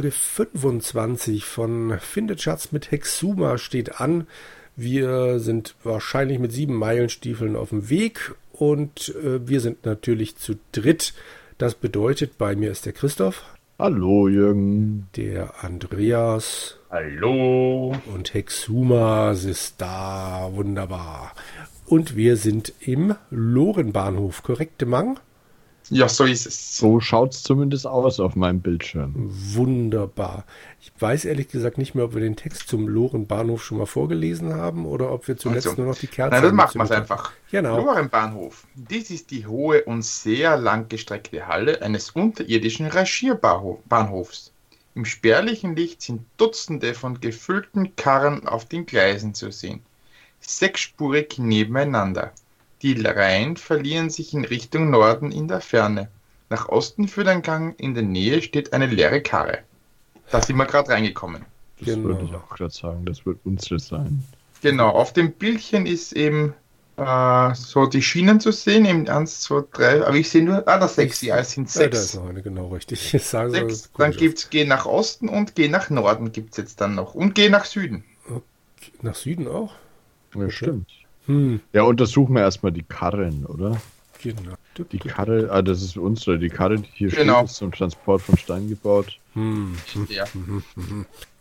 Folge 25 von Findet Schatz mit Hexuma steht an. Wir sind wahrscheinlich mit sieben Meilenstiefeln auf dem Weg und äh, wir sind natürlich zu dritt. Das bedeutet, bei mir ist der Christoph. Hallo, Jürgen. Der Andreas. Hallo. Und Hexuma ist da. Wunderbar. Und wir sind im Lorenbahnhof, korrekte Mang? Ja, so ist es. So schaut es zumindest aus auf meinem Bildschirm. Wunderbar. Ich weiß ehrlich gesagt nicht mehr, ob wir den Text zum Lorenbahnhof schon mal vorgelesen haben oder ob wir zuletzt also, nur noch die Kerze. Nein, dann machen wir es einfach. Genau. Lorenbahnhof. Dies ist die hohe und sehr langgestreckte Halle eines unterirdischen Rangierbahnhofs. Im spärlichen Licht sind Dutzende von gefüllten Karren auf den Gleisen zu sehen. Sechsspurig nebeneinander. Die Reihen verlieren sich in Richtung Norden in der Ferne. Nach Osten führt ein Gang, in der Nähe steht eine leere Karre. Da sind wir gerade reingekommen. Das genau. würde ich auch gerade sagen, das wird unsere sein. Genau, auf dem Bildchen ist eben äh, so die Schienen zu sehen, eben 1, 2, 3, aber ich sehe nur, ah, das 6, ja, es sind 6. Ja, da ist noch eine, genau richtig. Ich sage, sechs, dann gibt es Geh nach Osten und Geh nach Norden gibt es jetzt dann noch und Geh nach Süden. Okay. Nach Süden auch? Ja, okay. stimmt. Hm. Ja, untersuchen wir erstmal die Karren, oder? Genau. Die Karre, ah, das ist unsere, die Karre, die hier genau. steht, ist zum Transport von Stein gebaut. Hm. Ja.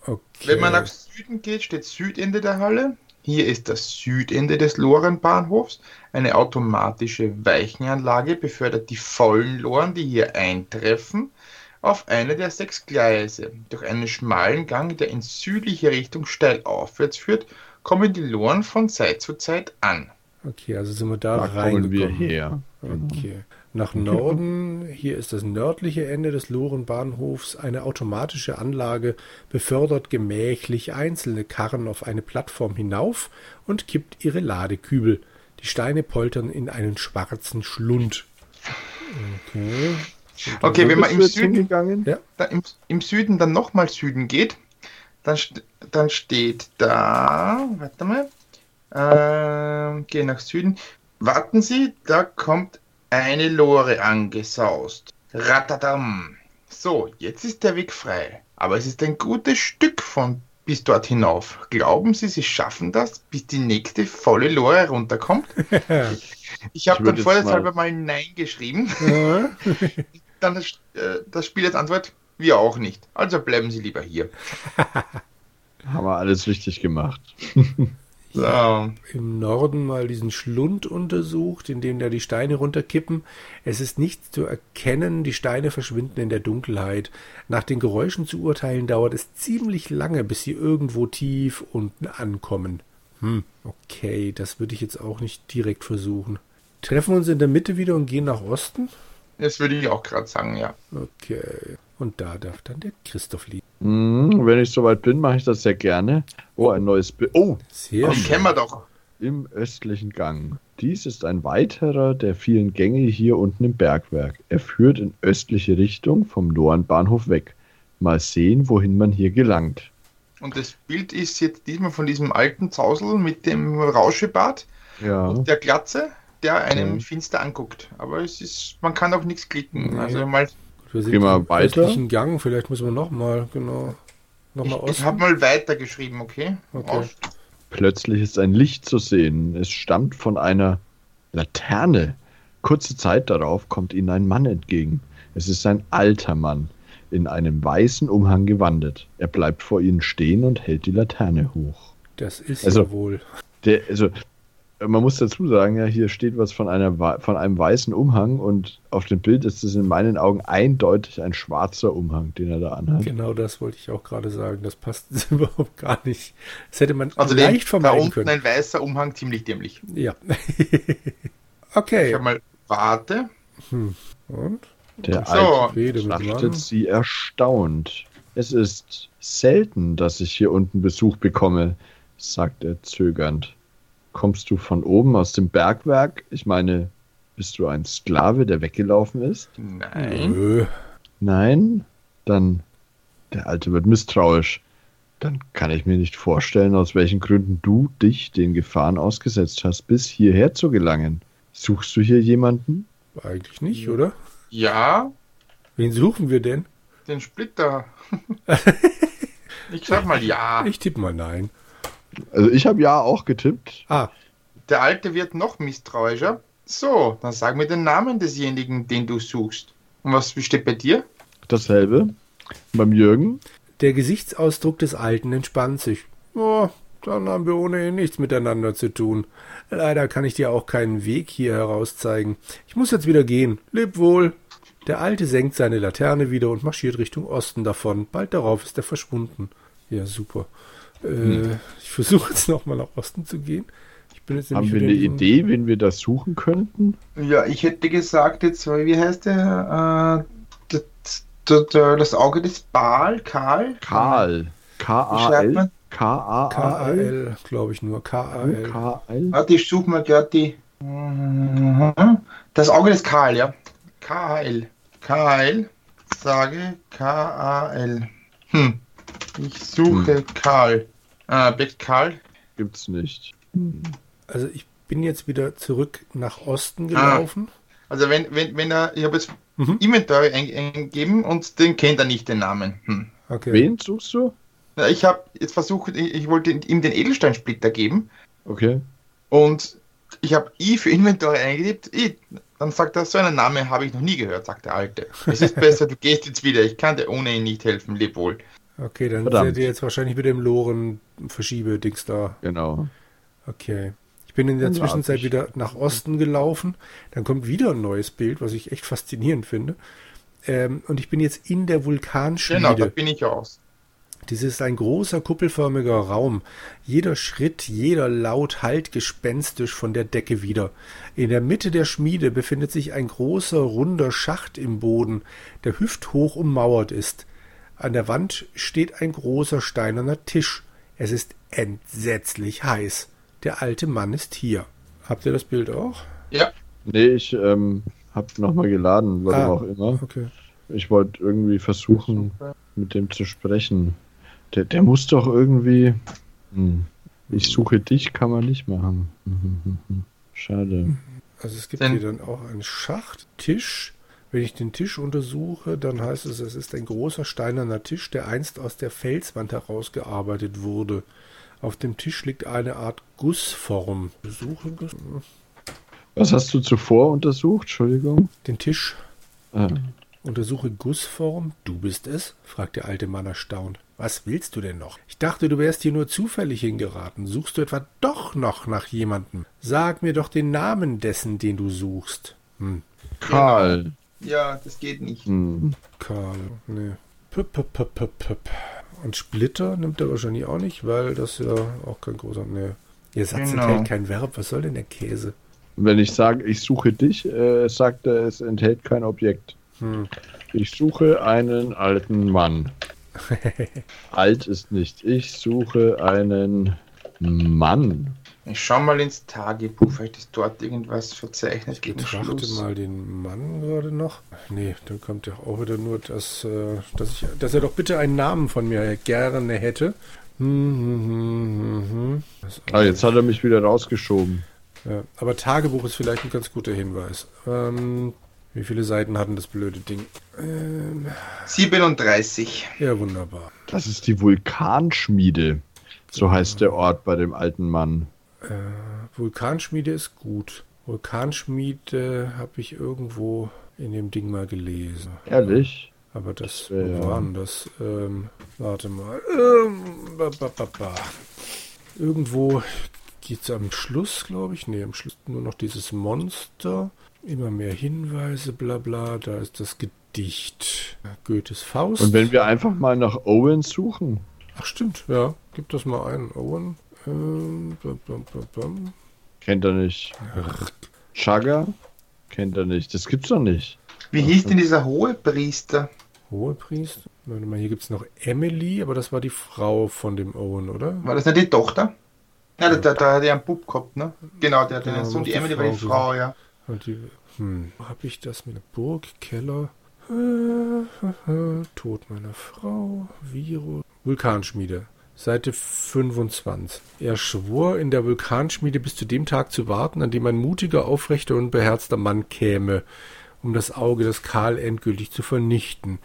Okay. Wenn man nach Süden geht, steht Südende der Halle. Hier ist das Südende des Lorenbahnhofs. Eine automatische Weichenanlage befördert die vollen Loren, die hier eintreffen, auf eine der sechs Gleise. Durch einen schmalen Gang, der in südliche Richtung steil aufwärts führt, kommen die Loren von Zeit zu Zeit an. Okay, also sind wir da, da reingekommen. wir her. Okay. Nach Norden, hier ist das nördliche Ende des Lorenbahnhofs. Eine automatische Anlage befördert gemächlich einzelne Karren auf eine Plattform hinauf und kippt ihre Ladekübel. Die Steine poltern in einen schwarzen Schlund. Okay. Okay, wenn man im Süden, ja? im, im Süden dann nochmal Süden geht, dann, dann steht da, warte mal, äh, geh nach Süden. Warten Sie, da kommt eine Lore angesaust. Ratadam. So, jetzt ist der Weg frei. Aber es ist ein gutes Stück von bis dort hinauf. Glauben Sie, Sie schaffen das, bis die nächste volle Lore runterkommt? ich habe dann vorher mal Nein geschrieben. Dann das, äh, das Spiel als Antwort, wir auch nicht. Also bleiben Sie lieber hier. Haben wir alles richtig gemacht. so. Im Norden mal diesen Schlund untersucht, in dem da die Steine runterkippen. Es ist nichts zu erkennen, die Steine verschwinden in der Dunkelheit. Nach den Geräuschen zu urteilen dauert es ziemlich lange, bis sie irgendwo tief unten ankommen. Hm, okay, das würde ich jetzt auch nicht direkt versuchen. Treffen wir uns in der Mitte wieder und gehen nach Osten? Das würde ich auch gerade sagen, ja. Okay. Und da darf dann der Christoph liegen. Mm, wenn ich soweit bin, mache ich das sehr gerne. Oh, ein neues Bild. Oh, sehr schön. kennen wir doch. Im östlichen Gang. Dies ist ein weiterer der vielen Gänge hier unten im Bergwerk. Er führt in östliche Richtung vom Lorenbahnhof weg. Mal sehen, wohin man hier gelangt. Und das Bild ist jetzt diesmal von diesem alten Zausel mit dem Rauschebart ja. und der Glatze, der einem ja. finster anguckt. Aber es ist, man kann auch nichts klicken. Nee. Also mal wir sind Geh mal weiter. Gang, vielleicht müssen wir nochmal, genau. Noch mal ich, ich habe mal weiter geschrieben, okay? okay. Plötzlich ist ein Licht zu sehen. Es stammt von einer Laterne. Kurze Zeit darauf kommt ihnen ein Mann entgegen. Es ist ein alter Mann, in einem weißen Umhang gewandet. Er bleibt vor ihnen stehen und hält die Laterne hoch. Das ist also, ja wohl. Der, also man muss dazu sagen, ja, hier steht was von, einer, von einem weißen Umhang und auf dem Bild ist es in meinen Augen eindeutig ein schwarzer Umhang, den er da anhat. Genau das wollte ich auch gerade sagen. Das passt überhaupt gar nicht. Das hätte man also leicht vermeiden da unten können. ein weißer Umhang, ziemlich dämlich. Ja. okay. Ich habe mal, warte. Hm. Und? Der so. alte betrachtet sie erstaunt. Es ist selten, dass ich hier unten Besuch bekomme, sagt er zögernd. Kommst du von oben aus dem Bergwerk? Ich meine, bist du ein Sklave, der weggelaufen ist? Nein. Nö. Nein? Dann, der Alte wird misstrauisch. Dann kann ich mir nicht vorstellen, aus welchen Gründen du dich den Gefahren ausgesetzt hast, bis hierher zu gelangen. Suchst du hier jemanden? Eigentlich nicht, oder? Ja. Wen suchen wir denn? den Splitter. ich sag mal ja. Ich tippe mal nein. Also ich habe ja auch getippt. Ah. Der Alte wird noch misstrauischer. So, dann sag mir den Namen desjenigen, den du suchst. Und was steht bei dir? Dasselbe. Beim Jürgen. Der Gesichtsausdruck des Alten entspannt sich. Oh, dann haben wir ohnehin nichts miteinander zu tun. Leider kann ich dir auch keinen Weg hier heraus zeigen. Ich muss jetzt wieder gehen. Leb wohl. Der Alte senkt seine Laterne wieder und marschiert Richtung Osten davon. Bald darauf ist er verschwunden. Ja, super. Äh, hm. Ich versuche jetzt nochmal nach Osten zu gehen. Haben wir eine Idee, wen wir da suchen könnten? Ja, ich hätte gesagt, jetzt, wie heißt der? Äh, das, das, Auge des Baal, Karl? Karl. K-A-L. K-A-L, glaube ich nur. K-A-L. K-A-L. Warte, ich suche mal gerade die. Das Auge des Karl, ja. K-A-L. K-A-L. Sage K-A-L. Hm. Ich suche hm. Karl. Ah, Beck Karl. Gibt's nicht. Also ich bin jetzt wieder zurück nach Osten ah. gelaufen. Ah. Also wenn, wenn, wenn er, ich habe jetzt mhm. Inventory eingegeben und den kennt er nicht den Namen. Hm. Okay. Wen suchst du? Ich habe jetzt versucht, ich, ich, wollte ihm den Edelsteinsplitter geben. Okay. Und ich habe I für Inventory eingegeben. I. Dann sagt er, so einen Namen habe ich noch nie gehört, sagt der Alte. Es ist besser, du gehst jetzt wieder. Ich kann dir ohnehin nicht helfen, leb wohl. Okay, dann Verdammt. seid ihr jetzt wahrscheinlich wieder im Loren-Verschiebe-Dings da. Genau. Okay. Ich bin in der Zwischenzeit wieder nach Osten gelaufen. Dann kommt wieder ein neues Bild, was ich echt faszinierend finde. Ähm, und ich bin jetzt in der Vulkanschmiede. Genau, da bin ich aus. Dies ist ein großer kuppelförmiger Raum. Jeder Schritt, jeder Laut hallt gespenstisch von der Decke wieder. In der Mitte der Schmiede befindet sich ein großer, runder Schacht im Boden, der hüfthoch ummauert ist. An der Wand steht ein großer steinerner Tisch. Es ist entsetzlich heiß. Der alte Mann ist hier. Habt ihr das Bild auch? Ja. Nee, ich ähm, hab nochmal geladen, warum ah, auch immer. Okay. Ich wollte irgendwie versuchen, mit dem zu sprechen. Der, der muss doch irgendwie. Hm. Ich suche dich, kann man nicht machen. Schade. Also es gibt hier dann auch einen Schacht, Tisch. Wenn ich den Tisch untersuche, dann heißt es, es ist ein großer steinerner Tisch, der einst aus der Felswand herausgearbeitet wurde. Auf dem Tisch liegt eine Art Gussform. Besuche Guss. Was hast du zuvor untersucht? Entschuldigung. Den Tisch. Ah. Untersuche Gussform. Du bist es? fragt der alte Mann erstaunt. Was willst du denn noch? Ich dachte, du wärst hier nur zufällig hingeraten. Suchst du etwa doch noch nach jemandem? Sag mir doch den Namen dessen, den du suchst. Hm. Karl. Ja, das geht nicht. Hm. Karl, nee. Püpp, püpp, püpp, püpp, püpp. Und Splitter nimmt er wahrscheinlich auch nicht, weil das ja auch kein großer. Nee. Ihr Satz genau. enthält kein Verb. Was soll denn der Käse? Wenn ich sage, ich suche dich, äh, sagt er, es enthält kein Objekt. Hm. Ich suche einen alten Mann. Alt ist nicht. Ich suche einen Mann. Ich schau mal ins Tagebuch, vielleicht ist dort irgendwas verzeichnet. Ich betrachte mal den Mann gerade noch. Nee, dann kommt ja auch wieder nur, dass, äh, dass, ich, dass er doch bitte einen Namen von mir gerne hätte. Hm, hm, hm, hm, ah, jetzt hat er mich wieder rausgeschoben. Ja, aber Tagebuch ist vielleicht ein ganz guter Hinweis. Ähm, wie viele Seiten hatten das blöde Ding? Ähm, 37. Ja, wunderbar. Das ist die Vulkanschmiede. So heißt der Ort bei dem alten Mann. Äh, Vulkanschmiede ist gut. Vulkanschmiede habe ich irgendwo in dem Ding mal gelesen. Ehrlich? Aber das, wo ja. waren das? Ähm, warte mal. Ähm, ba, ba, ba, Irgendwo geht es am Schluss, glaube ich. Ne, am Schluss nur noch dieses Monster. Immer mehr Hinweise, bla bla. Da ist das Gedicht. Goethes Faust. Und wenn wir einfach mal nach Owen suchen? Ach stimmt, ja. Gib das mal ein, Owen. Ähm, bam, bam, bam, Kennt er nicht. Chagga? Kennt er nicht. Das gibt's doch nicht. Wie hieß denn dieser hohe Priester? Hohe Priester? Warte mal, hier gibt's noch Emily, aber das war die Frau von dem Owen, oder? War das nicht die Tochter? Ja, da, da hat er einen Bub gehabt, ne? Genau, der hat ja, den Sohn. Die Emily war die Frau, ja. Die, hm, hab ich das mit Burg, Keller? Tod meiner Frau, Virus, Vulkanschmiede. Seite 25. Er schwor, in der Vulkanschmiede bis zu dem Tag zu warten, an dem ein mutiger, aufrechter und beherzter Mann käme, um das Auge des Karl endgültig zu vernichten.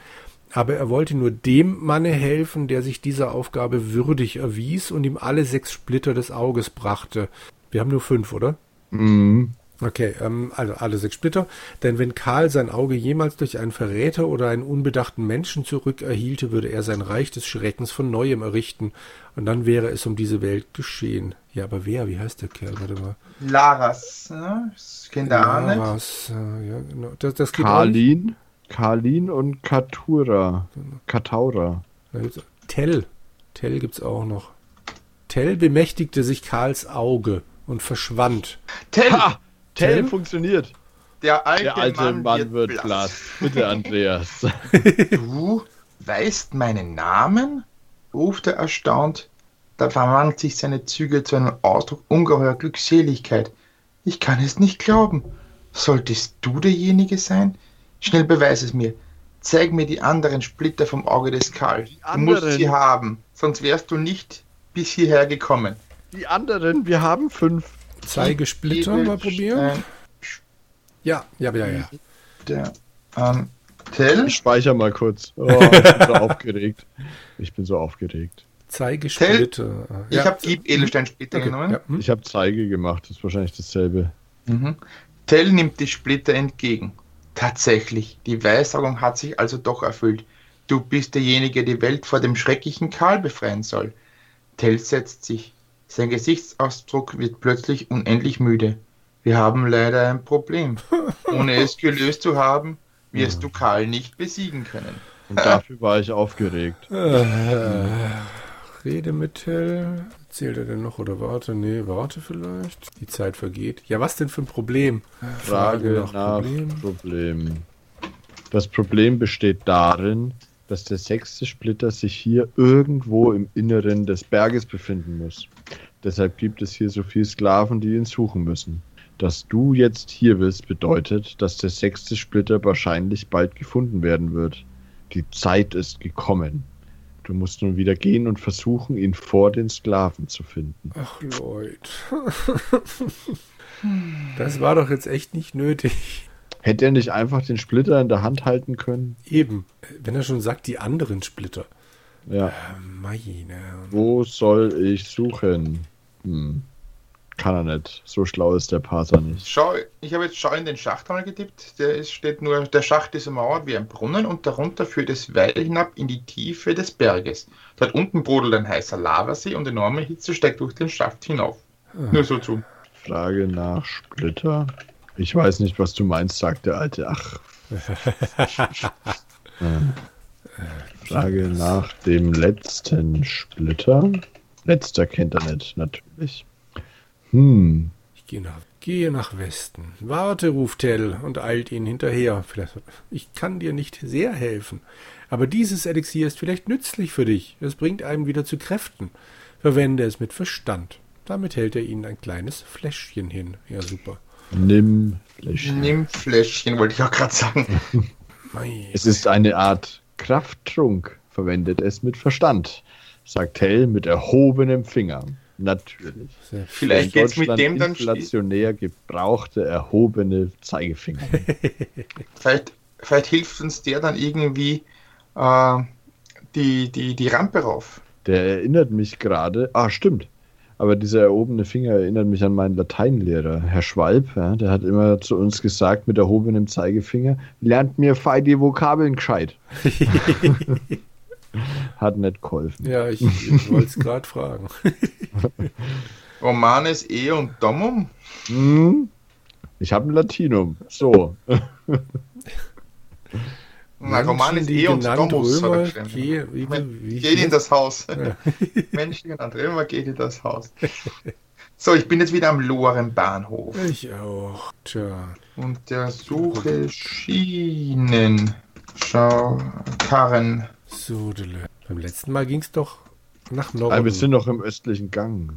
aber er wollte nur dem Manne helfen, der sich dieser Aufgabe würdig erwies und ihm alle sechs Splitter des Auges brachte. Wir haben nur fünf, oder? Mhm. Okay, ähm, also alle sechs Splitter. Denn wenn Karl sein Auge jemals durch einen Verräter oder einen unbedachten Menschen zurückerhielte, würde er sein Reich des Schreckens von neuem errichten. Und dann wäre es um diese Welt geschehen. Ja, aber wer? Wie heißt der Kerl? Warte mal. Laras, ne? Das kennt er Laras, äh, ja, genau. Das, das geht Karlin, Karlin und Katura. Kataura. Tell. Tell gibt's auch noch. Tell bemächtigte sich Karls Auge und verschwand. Tell! Ha! Tell, Tell funktioniert. Der alte, Der alte Mann, Mann, wird, wird blass. Bitte, Andreas. du weißt meinen Namen? ruft er erstaunt. Da verwandelt sich seine Züge zu einem Ausdruck ungeheuer Glückseligkeit. Ich kann es nicht glauben. Solltest du derjenige sein? Schnell beweis es mir. Zeig mir die anderen Splitter vom Auge des Karl. Du musst sie haben, sonst wärst du nicht bis hierher gekommen. Die anderen, wir haben fünf. Zeigesplitter mal probieren. Ja, ja, ja, ja. Der, ähm, Tell? Ich speichere mal kurz. Oh, ich bin so aufgeregt. Ich bin so aufgeregt. Zeigesplitter. Ich ja. habe Gib Edelsteinsplitter okay. genommen. Ja. Hm. Ich habe Zeige gemacht. Das ist wahrscheinlich dasselbe. Mhm. Tell nimmt die Splitter entgegen. Tatsächlich, die Weissagung hat sich also doch erfüllt. Du bist derjenige, der die Welt vor dem schrecklichen Karl befreien soll. Tell setzt sich. Sein Gesichtsausdruck wird plötzlich unendlich müde. Wir haben leider ein Problem. Ohne es gelöst zu haben, wirst du Karl nicht besiegen können. Und dafür war ich aufgeregt. Äh, Rede mit Tell. Zählt er denn noch oder warte? Nee, warte vielleicht. Die Zeit vergeht. Ja, was denn für ein Problem? Frage, Frage nach, nach Problem. Problem. Das Problem besteht darin, dass der sechste Splitter sich hier irgendwo im Inneren des Berges befinden muss. Deshalb gibt es hier so viele Sklaven, die ihn suchen müssen. Dass du jetzt hier bist, bedeutet, dass der sechste Splitter wahrscheinlich bald gefunden werden wird. Die Zeit ist gekommen. Du musst nun wieder gehen und versuchen, ihn vor den Sklaven zu finden. Ach, Leute. Das war doch jetzt echt nicht nötig. Hätte er nicht einfach den Splitter in der Hand halten können? Eben. Wenn er schon sagt, die anderen Splitter. Ja. Äh, meine. Wo soll ich suchen? Hm. Kann er nicht. So schlau ist der Pater nicht. Schau, ich habe jetzt Schau in den Schacht einmal getippt. Der ist, steht nur, der Schacht ist mauert wie ein Brunnen und darunter führt es Weil hinab in die Tiefe des Berges. Dort unten brodelt ein heißer Lavasee und enorme Hitze steigt durch den Schacht hinauf. Ah. Nur so zu. Frage nach Splitter. Ich weiß nicht, was du meinst, sagt der Alte. Ach. Frage nach dem letzten Splitter. Letzter kennt er nicht, natürlich. Hm. Ich gehe nach, gehe nach Westen. Warte, ruft Tell und eilt ihn hinterher. Vielleicht, ich kann dir nicht sehr helfen, aber dieses Elixier ist vielleicht nützlich für dich. Es bringt einem wieder zu Kräften. Verwende es mit Verstand. Damit hält er ihnen ein kleines Fläschchen hin. Ja, super. Nimm Fläschchen. Nimm Fläschchen, wollte ich auch gerade sagen. es ist eine Art Krafttrunk. Verwendet es mit Verstand, sagt Hell mit erhobenem Finger. Natürlich. Vielleicht geht es mit dem dann inflationär gebrauchte erhobene Zeigefinger. vielleicht, vielleicht hilft uns der dann irgendwie äh, die, die, die Rampe rauf. Der erinnert mich gerade. Ah, stimmt. Aber dieser erhobene Finger erinnert mich an meinen Lateinlehrer, Herr Schwalb. Ja, der hat immer zu uns gesagt, mit erhobenem Zeigefinger, lernt mir fei die Vokabeln gescheit. hat nicht geholfen. Ja, ich, ich wollte es gerade fragen. Romanes E und Domum? Hm, ich habe ein Latinum. So. Na, Romanes E und Domus. Römer, geh, wie, wie, geht in das Haus. Ja. Menschen genannt Römer, geht in das Haus. So, ich bin jetzt wieder am Loren Bahnhof. Ich auch. Tja. Und der Suche Schienen. Schau, Karren. So, beim letzten Mal ging es doch nach Norden. Aber wir sind noch im östlichen Gang.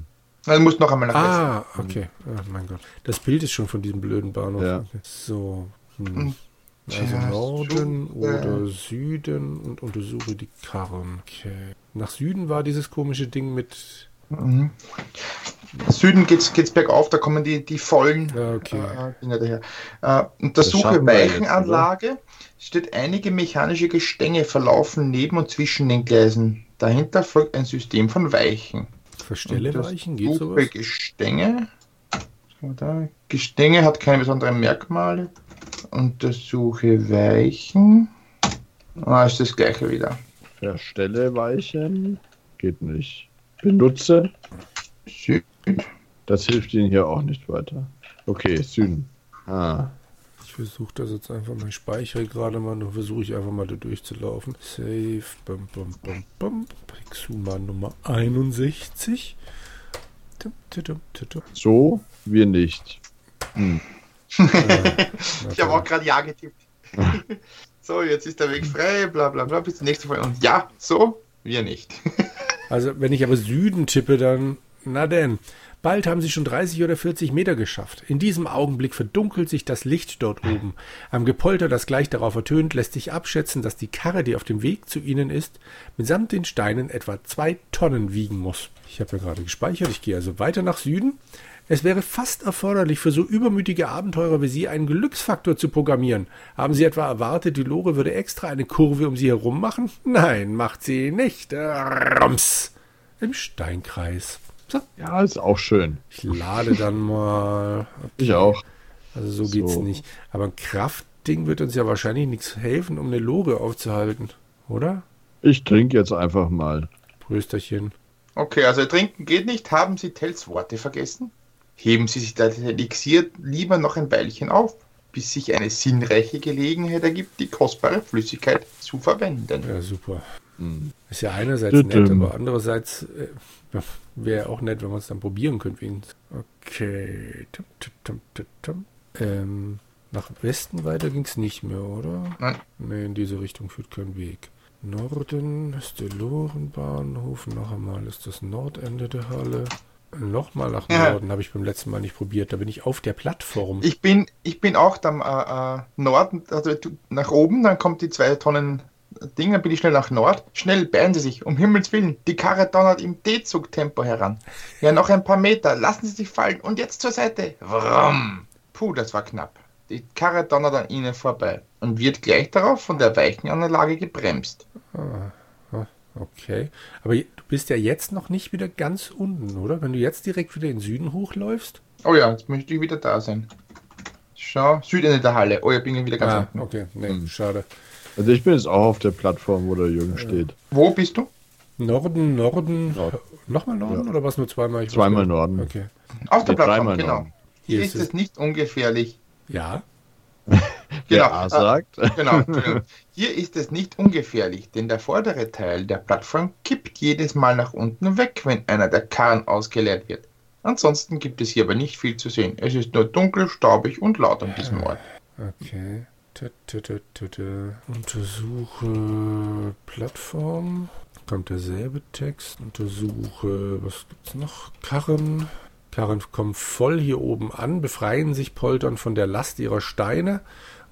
Also muss noch einmal nach Ah, Westen. okay. Oh mein Gott. Das Bild ist schon von diesem blöden Bahnhof. Ja. So. Hm. Also Norden oder Süden und untersuche die Karren. Okay. Nach Süden war dieses komische Ding mit. Mhm. Süden geht es bergauf, da kommen die, die vollen okay. äh, Dinge daher. Äh, untersuche Weichenanlage. Jetzt, steht einige mechanische Gestänge verlaufen neben und zwischen den Gleisen. Dahinter folgt ein System von Weichen. Verstelle Weichen, geht sowas? Gestänge. Da. Gestänge hat keine besonderen Merkmale. Untersuche Weichen. Ah, ist das gleiche wieder. Verstelle Weichen. Geht nicht. Benutze. Süd. Das hilft Ihnen hier auch nicht weiter. Okay, Süden. Ah. Ich versuche das jetzt einfach mal. Ich speichere gerade mal. Dann versuche ich einfach mal da durchzulaufen. Save. Bum, bum, bum, bum. Pixuma Nummer 61. So, wir nicht. Hm. ich habe auch gerade Ja getippt. so, jetzt ist der Weg frei, bla bla bla, bis zur nächsten Folge. Und ja, so, wir nicht. also, wenn ich aber Süden tippe, dann, na denn. Bald haben sie schon 30 oder 40 Meter geschafft. In diesem Augenblick verdunkelt sich das Licht dort oben. Am Gepolter, das gleich darauf ertönt, lässt sich abschätzen, dass die Karre, die auf dem Weg zu ihnen ist, mitsamt den Steinen etwa zwei Tonnen wiegen muss. Ich habe ja gerade gespeichert, ich gehe also weiter nach Süden. Es wäre fast erforderlich, für so übermütige Abenteurer wie Sie einen Glücksfaktor zu programmieren. Haben Sie etwa erwartet, die Lore würde extra eine Kurve um Sie herum machen? Nein, macht sie nicht. Rums. Im Steinkreis. So. Ja, ist auch schön. Ich lade dann mal. Okay. Ich auch. Also so, so geht's nicht. Aber ein Kraftding wird uns ja wahrscheinlich nichts helfen, um eine Lore aufzuhalten, oder? Ich trinke jetzt einfach mal. Prösterchen. Okay, also trinken geht nicht. Haben Sie Tells Worte vergessen? Heben Sie sich das Elixier lieber noch ein Weilchen auf, bis sich eine sinnreiche Gelegenheit ergibt, die kostbare Flüssigkeit zu verwenden. Ja, super. Mhm. Ist ja einerseits nett, aber andererseits äh, wäre auch nett, wenn man es dann probieren könnte. Okay. Tum, tum, tum, ähm, nach Westen weiter ging es nicht mehr, oder? Nein. Nee, in diese Richtung führt kein Weg. Norden ist der Lorenbahnhof. Noch einmal ist das Nordende der Halle. Nochmal nach Norden ja. habe ich beim letzten Mal nicht probiert. Da bin ich auf der Plattform. Ich bin, ich bin auch am äh, äh, Norden, also nach oben, dann kommt die zwei Tonnen Ding, dann bin ich schnell nach Nord. Schnell, beeilen Sie sich, um Himmels Willen. Die Karre donnert im D-Zug-Tempo heran. Ja, noch ein paar Meter. Lassen Sie sich fallen und jetzt zur Seite. Vroom. Puh, das war knapp. Die Karre donnert an Ihnen vorbei und wird gleich darauf von der Weichenanlage gebremst. Ah. Okay. Aber du bist ja jetzt noch nicht wieder ganz unten, oder? Wenn du jetzt direkt wieder in den Süden hochläufst? Oh ja, jetzt möchte ich wieder da sein. Schau, Südende der Halle. Oh, ja, bin ich wieder ganz ah, unten. Okay, nee, hm. schade. Also ich bin jetzt auch auf der Plattform, wo der Jürgen ja. steht. Wo bist du? Norden, Norden. Nord. Nochmal Norden ja. oder was nur zweimal? Ich zweimal Norden. Okay. Auf der Plattform, genau. Norden. Hier, Hier ist es nicht ungefährlich. Ja. genau. A sagt. Genau, Hier ist es nicht ungefährlich, denn der vordere Teil der Plattform kippt jedes Mal nach unten weg, wenn einer der Karren ausgeleert wird. Ansonsten gibt es hier aber nicht viel zu sehen. Es ist nur dunkel, staubig und laut an diesem Ort. Okay. Untersuche Plattform. Kommt derselbe Text. Untersuche, was gibt's noch? Karren. Karren kommen voll hier oben an, befreien sich poltern von der Last ihrer Steine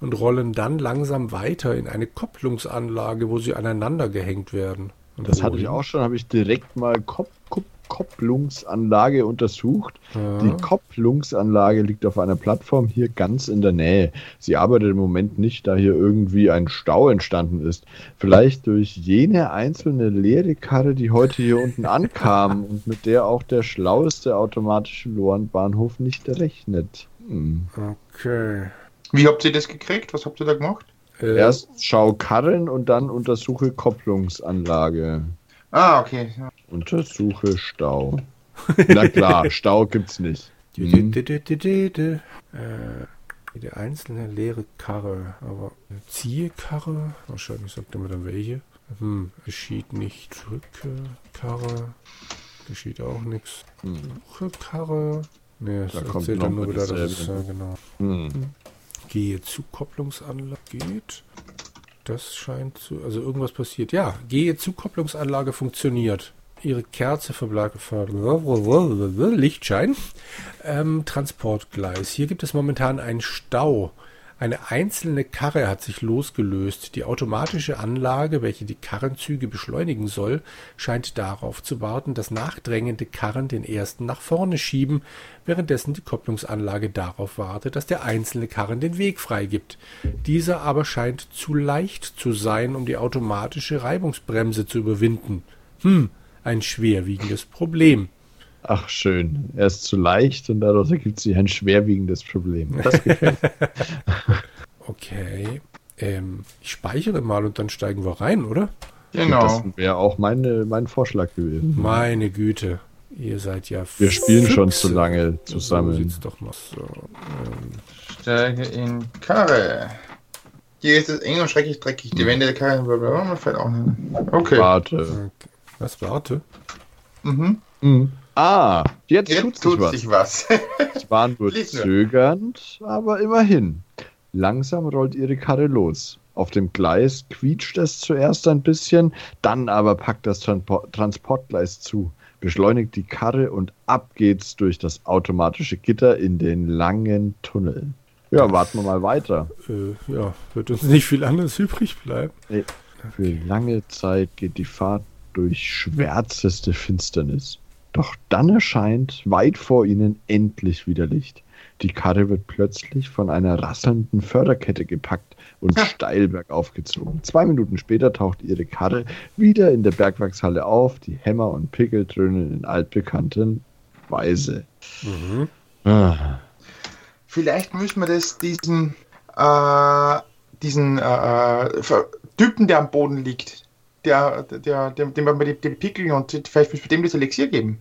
und rollen dann langsam weiter in eine Kopplungsanlage, wo sie aneinander gehängt werden. Und das hatte ich auch schon, habe ich direkt mal Kopf, Kopf, Kopplungsanlage untersucht. Ja. Die Kopplungsanlage liegt auf einer Plattform hier ganz in der Nähe. Sie arbeitet im Moment nicht, da hier irgendwie ein Stau entstanden ist. Vielleicht durch jene einzelne leere Karre, die heute hier unten ankam und mit der auch der schlaueste automatische Lorenbahnhof nicht rechnet. Hm. Okay. Wie habt ihr das gekriegt? Was habt ihr da gemacht? Äh, Erst schau Karren und dann untersuche Kopplungsanlage. Ah, okay. Ja. Untersuche Stau. Na klar, Stau gibt's nicht. Hm. Jede einzelne leere Karre, aber eine Ziehkarre, wahrscheinlich sagt er mir dann welche. Hm, geschieht nicht. Drücke Karre, geschieht auch nichts. Hm. Suche Karre. Ne, es da erzählt dann nur wieder, dass es, ja, genau. Hm. hm. Gehe zu Kopplungsanlage, geht. Das scheint zu, also irgendwas passiert. Ja, gehe zu Kopplungsanlage funktioniert. Ihre Kerze verbleibt Lichtschein. Ähm, Transportgleis. Hier gibt es momentan einen Stau. Eine einzelne Karre hat sich losgelöst. Die automatische Anlage, welche die Karrenzüge beschleunigen soll, scheint darauf zu warten, dass nachdrängende Karren den ersten nach vorne schieben, währenddessen die Kopplungsanlage darauf wartet, dass der einzelne Karren den Weg freigibt. Dieser aber scheint zu leicht zu sein, um die automatische Reibungsbremse zu überwinden. Hm, ein schwerwiegendes Problem. Ach schön, er ist zu leicht und daraus ergibt sich ein schwerwiegendes Problem. Okay, ähm, ich speichere mal und dann steigen wir rein, oder? Genau. Das wäre auch meine, mein Vorschlag gewesen. Meine Güte, ihr seid ja. Wir spielen Füchse. schon zu lange zusammen. So doch mal so. Ähm. Steige in Karre. Hier ist es eng und schrecklich dreckig. Die Wände der Karre fällt auch nicht. Okay. Warte. Okay. Was, warte? Mhm. mhm. Ah, jetzt, jetzt tut, tut sich was. Es war nur zögernd, aber immerhin. Langsam rollt ihre Karre los. Auf dem Gleis quietscht es zuerst ein bisschen, dann aber packt das Transportgleis zu, beschleunigt die Karre und ab geht's durch das automatische Gitter in den langen Tunnel. Ja, warten wir mal weiter. Äh, ja, wird uns nicht viel anderes übrig bleiben. Nee. Für lange Zeit geht die Fahrt durch schwärzeste Finsternis. Doch dann erscheint weit vor ihnen endlich wieder Licht. Die Karre wird plötzlich von einer rasselnden Förderkette gepackt und steil bergauf gezogen. Zwei Minuten später taucht ihre Karre wieder in der Bergwerkshalle auf. Die Hämmer und Pickel dröhnen in altbekannten Weise. Mhm. Ah. Vielleicht müssen wir das diesen, äh, diesen äh, äh Typen, der am Boden liegt, der, der, dem, dem wir die, die Pickel und vielleicht müssen wir dem das Elixier geben.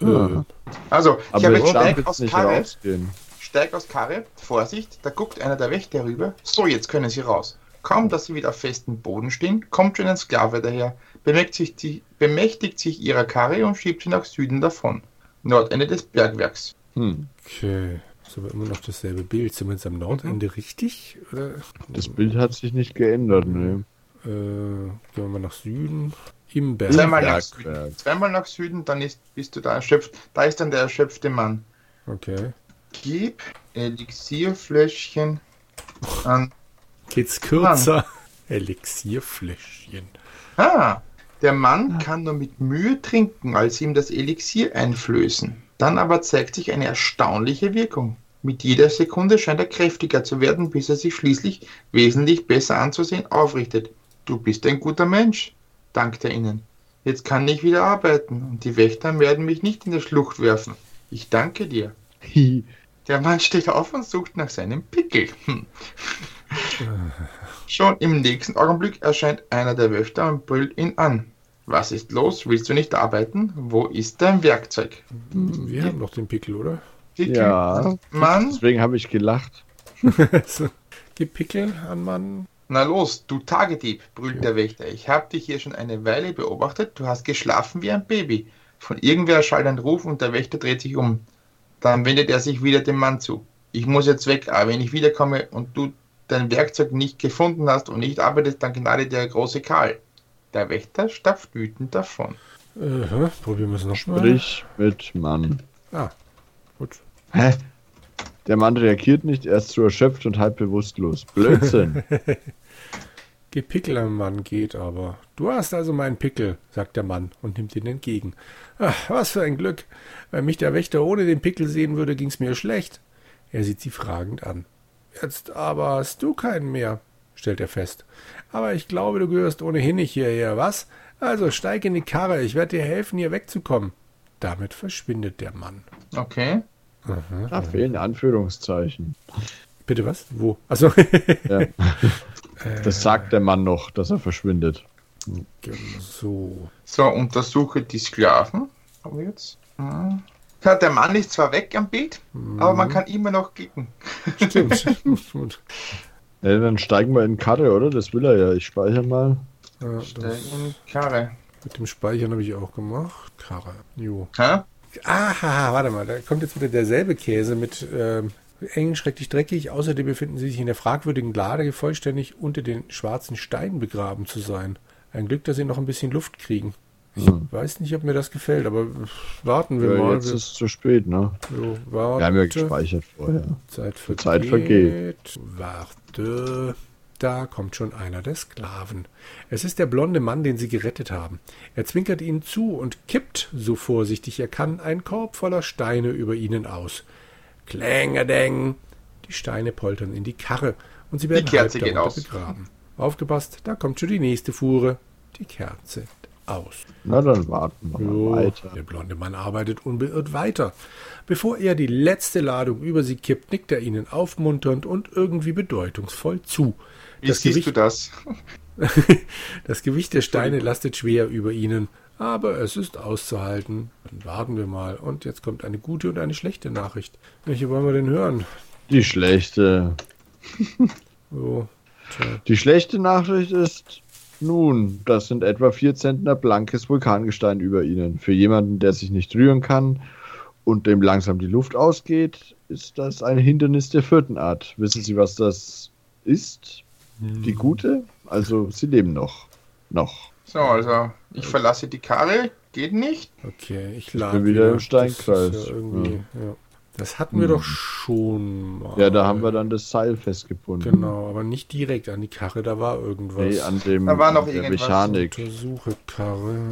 Ja. Also, ich habe jetzt Steig aus Karre. Steig aus Karre, Vorsicht, da guckt einer der Wächter rüber. So, jetzt können sie raus. Kaum, dass sie wieder auf festem Boden stehen, kommt schon ein Sklave daher, bemächtigt sich, bemächtigt sich ihrer Karre und schiebt sie nach Süden davon. Nordende des Bergwerks. Hm. Okay. Ist aber immer noch dasselbe Bild. Sind wir jetzt am Nordende mhm. richtig? Oder? Das Bild hat sich nicht geändert, ne? Äh, gehen wir mal nach Süden. Im Berg. Zweimal nach Süden. Zweimal nach Süden, dann ist, bist du da erschöpft. Da ist dann der erschöpfte Mann. Okay. Gib Elixierfläschchen an. Geht's kürzer? Elixierfläschchen. Ah, der Mann kann nur mit Mühe trinken, als ihm das Elixier einflößen. Dann aber zeigt sich eine erstaunliche Wirkung. Mit jeder Sekunde scheint er kräftiger zu werden, bis er sich schließlich wesentlich besser anzusehen aufrichtet. Du bist ein guter Mensch dankte er ihnen. Jetzt kann ich wieder arbeiten und die Wächter werden mich nicht in der Schlucht werfen. Ich danke dir. der Mann steht auf und sucht nach seinem Pickel. Hm. Schon im nächsten Augenblick erscheint einer der Wächter und brüllt ihn an. Was ist los? Willst du nicht arbeiten? Wo ist dein Werkzeug? Wir haben doch den Pickel, oder? Pickel ja, Mann. Deswegen habe ich gelacht. Gib Pickel an Mann. Na los, du Tagedieb, brüllt ja. der Wächter. Ich habe dich hier schon eine Weile beobachtet. Du hast geschlafen wie ein Baby. Von irgendwer schallt ein Ruf und der Wächter dreht sich um. Dann wendet er sich wieder dem Mann zu. Ich muss jetzt weg, aber wenn ich wiederkomme und du dein Werkzeug nicht gefunden hast und nicht arbeitest, dann gnade der große Karl. Der Wächter stapft wütend davon. Uh, probieren wir es nochmal. Sprich mit Mann. Ah, gut. Hä? Der Mann reagiert nicht, er ist zu erschöpft und halb bewusstlos. Blödsinn. Gepickel am Mann geht aber. Du hast also meinen Pickel, sagt der Mann und nimmt ihn entgegen. Ach, was für ein Glück. Wenn mich der Wächter ohne den Pickel sehen würde, ging's mir schlecht. Er sieht sie fragend an. Jetzt aber hast du keinen mehr, stellt er fest. Aber ich glaube, du gehörst ohnehin nicht hierher, was? Also steig in die Karre, ich werde dir helfen, hier wegzukommen. Damit verschwindet der Mann. Okay. Aha, da fehlen Anführungszeichen. Bitte was? Wo? Also. ja. Das sagt der Mann noch, dass er verschwindet. So. So, untersuche die Sklaven. Haben wir jetzt? Hm. Ja, der Mann ist zwar weg am Bild, mhm. aber man kann immer noch klicken. Stimmt. ja, dann steigen wir in Karre, oder? Das will er ja. Ich speichere mal. Ja, Steigen in Karre. Mit dem Speichern habe ich auch gemacht. Karre. Jo. Hä? Aha, warte mal, da kommt jetzt wieder derselbe Käse mit äh, eng, schrecklich dreckig. Außerdem befinden sie sich in der fragwürdigen Lage, vollständig unter den schwarzen Steinen begraben zu sein. Ein Glück, dass sie noch ein bisschen Luft kriegen. Ich hm. weiß nicht, ob mir das gefällt, aber warten wir ja, mal. Jetzt ist es zu spät, ne? So, warte. Wir haben ja gespeichert vorher. Zeit vergeht. Zeit vergeht. Warte. Da kommt schon einer der Sklaven. Es ist der blonde Mann, den sie gerettet haben. Er zwinkert ihnen zu und kippt, so vorsichtig er kann, einen Korb voller Steine über ihnen aus. Klängerdeng! Die Steine poltern in die Karre und sie werden halb darunter begraben. Aufgepasst, da kommt schon die nächste Fuhre. Die Kerze aus. Na, dann warten wir jo, mal weiter. Der blonde Mann arbeitet unbeirrt weiter. Bevor er die letzte Ladung über sie kippt, nickt er ihnen aufmunternd und irgendwie bedeutungsvoll zu. Wie das siehst Gewicht, du das? das Gewicht der Steine lastet schwer über ihnen, aber es ist auszuhalten. Dann warten wir mal. Und jetzt kommt eine gute und eine schlechte Nachricht. Welche wollen wir denn hören? Die schlechte. oh, Die schlechte Nachricht ist, nun, das sind etwa vier Zentner blankes Vulkangestein über ihnen. Für jemanden, der sich nicht rühren kann und dem langsam die Luft ausgeht, ist das ein Hindernis der vierten Art. Wissen Sie, was das ist? Die gute? Also, sie leben noch. Noch. So, also, ich verlasse die Karre. Geht nicht. Okay, ich lade wieder, wieder im Steinkreis. Das, ja ja. Ja. das hatten wir hm. doch schon mal. Ja, da haben wir dann das Seil festgebunden. Genau, aber nicht direkt an die Karre, da war irgendwas. Nee, an dem da war noch irgendwas. Mechanik. Untersuche Karre.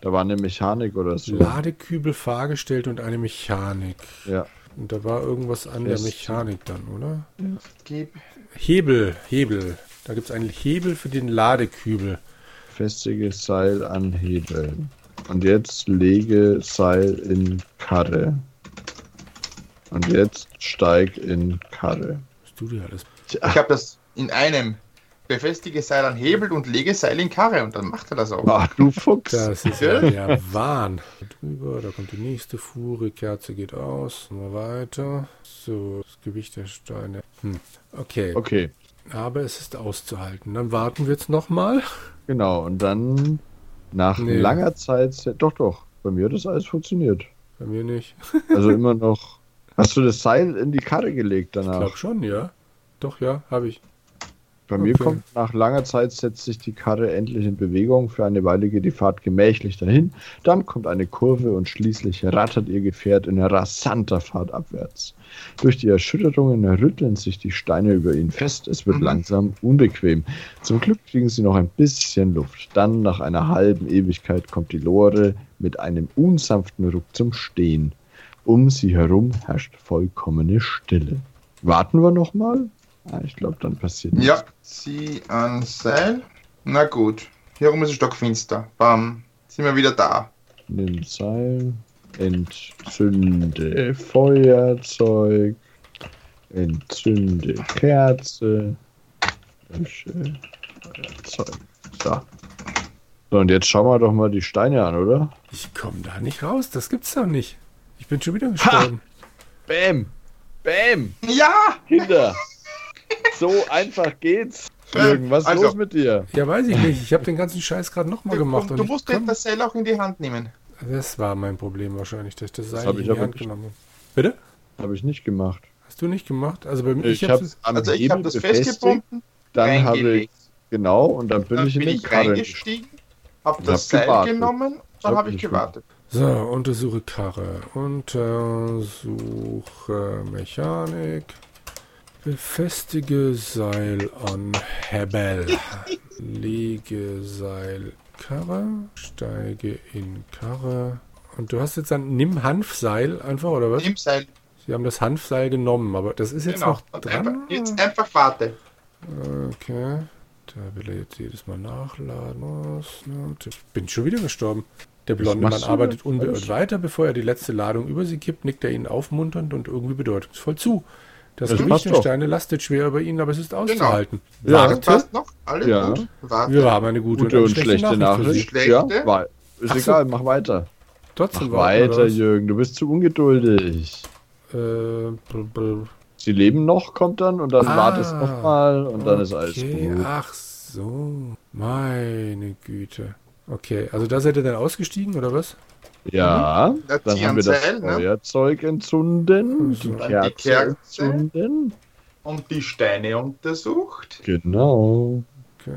Da war eine Mechanik oder so. Ladekübel, Fahrgestell und eine Mechanik. Ja. Und da war irgendwas an Fest. der Mechanik dann, oder? Ja. Hebel, Hebel. Da gibt es einen Hebel für den Ladekübel. Festiges Seil anhebeln. Und jetzt lege Seil in Karre. Und jetzt steig in Karre. Was du dir alles? Ich habe das in einem. Befestige Seil an Hebel und lege Seil in Karre und dann macht er das auch. Ach du Fuchs. Das ist ja der Wahn. Drüber, da kommt die nächste Fuhre, Kerze geht aus. Mal weiter. So, das Gewicht der Steine. Hm. Okay. Okay. Aber es ist auszuhalten. Dann warten wir jetzt nochmal. Genau, und dann nach nee. langer Zeit. Doch, doch. Bei mir hat das alles funktioniert. Bei mir nicht. also immer noch. Hast du das Seil in die Karre gelegt danach? Ich glaube schon, ja. Doch, ja, habe ich. Bei okay. mir kommt nach langer Zeit setzt sich die Karre endlich in Bewegung. Für eine Weile geht die Fahrt gemächlich dahin. Dann kommt eine Kurve und schließlich rattert ihr Gefährt in rasanter Fahrt abwärts. Durch die Erschütterungen rütteln sich die Steine über ihn fest. Es wird mhm. langsam unbequem. Zum Glück kriegen sie noch ein bisschen Luft. Dann, nach einer halben Ewigkeit, kommt die Lore mit einem unsanften Ruck zum Stehen. Um sie herum herrscht vollkommene Stille. Warten wir noch mal? Ah, ich glaube, dann passiert nichts. Ja, zieh an Seil. Na gut. Hier rum ist es stockfinster. Bam. Sind wir wieder da. Nimm Seil. Entzünde Feuerzeug. Entzünde Kerze. Feuerzeug. So. So, und jetzt schauen wir doch mal die Steine an, oder? Ich komme da nicht raus. Das gibt's doch nicht. Ich bin schon wieder gestorben. Ha! Bäm! Bäm! Ja! Hinter! So einfach geht's. Jürgen, was ist also, los mit dir? Ja, weiß ich nicht. Ich habe den ganzen Scheiß gerade nochmal gemacht. Du, du musst kann... das Seil auch in die Hand nehmen. Das war mein Problem wahrscheinlich, dass ich das Seil das in die Hand genommen habe. Bitte? Habe ich nicht gemacht. Hast du nicht gemacht? Also bei mir, ich, ich habe also ich habe das festgebunden, dann habe ich genau und dann bin dann ich in bin den ich reingestiegen, habe das Seil gewartet. genommen, dann habe ich gewartet. So, untersuche Karre, untersuche Mechanik. Befestige Seil an Hebel. Lege Seil Karre. Steige in Karre. Und du hast jetzt ein Nimm Hanfseil einfach, oder was? Nimm Seil. Sie haben das Hanfseil genommen, aber das ist jetzt genau. noch dran. Einfach, jetzt einfach warte. Okay. Da will er jetzt jedes Mal nachladen. Ich bin schon wieder gestorben. Der blonde Mann arbeitet unbeirrt weiter, bevor er die letzte Ladung über sie kippt, nickt er ihnen aufmunternd und irgendwie bedeutungsvoll zu. Das, das Gewicht der Steine lastet schwer über ihnen, aber es ist auszuhalten. Genau. Ja, Warte. passt noch. Alles ja. gut. Warte. Wir haben eine gute, gute und, schlechte, schlechte Nachricht. Nachricht. Schlechte? Ja, war, ist Ach egal, so. mach weiter. Trotzdem mach weiter, Jürgen. Du bist zu ungeduldig. Äh, Sie leben noch, kommt dann und dann ah, wartest nochmal und dann ist alles gut. Ach so, meine Güte. Okay, also da seid ihr dann ausgestiegen oder was? Ja, mhm. dann haben wir das ne? Feuerzeug entzünden, die Kerze, die Kerze entzünden. Und die Steine untersucht. Genau. Okay.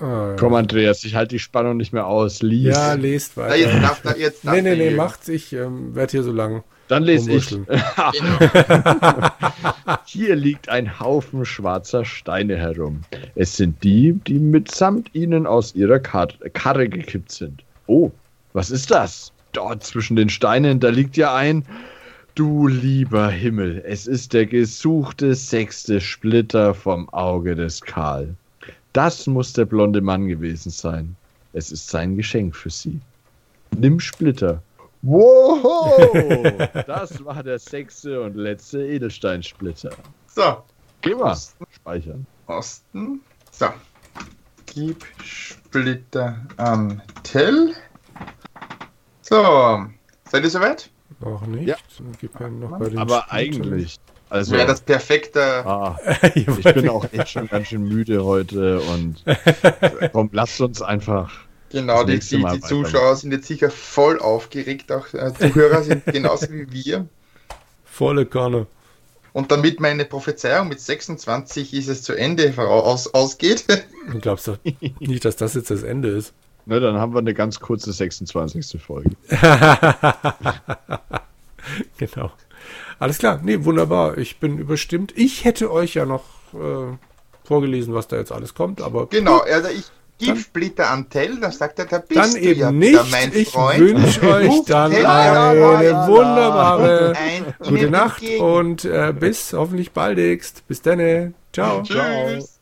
Ah, Komm, Andreas, ich halte die Spannung nicht mehr aus. Lies. Ja, lest weiter. Na, jetzt darf, na, jetzt darf nee, nee, nee, macht's. Ich ähm, werde hier so lang. Dann lese ich. genau. Hier liegt ein Haufen schwarzer Steine herum. Es sind die, die mitsamt ihnen aus ihrer Kar Karre gekippt sind. Oh, was ist das? Dort zwischen den Steinen, da liegt ja ein. Du lieber Himmel, es ist der gesuchte sechste Splitter vom Auge des Karl. Das muss der blonde Mann gewesen sein. Es ist sein Geschenk für sie. Nimm Splitter. Wow! Das war der sechste und letzte Edelsteinsplitter. So. Geh mal. Osten. Speichern. Osten. So. Gib Splitter an Tell. So. Seid ihr soweit? Noch nicht. Ja. Aber eigentlich. Also wäre das perfekte. Ah, ich bin auch echt schon ganz schön müde heute und komm, lasst uns einfach. Genau, die, die, die Zuschauer sind jetzt sicher voll aufgeregt, auch äh, Zuhörer sind genauso wie wir. Volle Kanne. Und damit meine Prophezeiung mit 26 ist es zu Ende aus, ausgeht. Du glaubst doch nicht, dass das jetzt das Ende ist. Na, dann haben wir eine ganz kurze 26. Folge. genau. Alles klar, nee, wunderbar. Ich bin überstimmt. Ich hätte euch ja noch äh, vorgelesen, was da jetzt alles kommt, aber. Genau, also ich gebe Splitter an Tell, dann sagt er, da bist dann du eben ja nicht. mein ich wünsche euch dann eine wunderbare gute Nacht und äh, bis hoffentlich baldigst. Bis dann. Ciao. Tschüss. Ciao.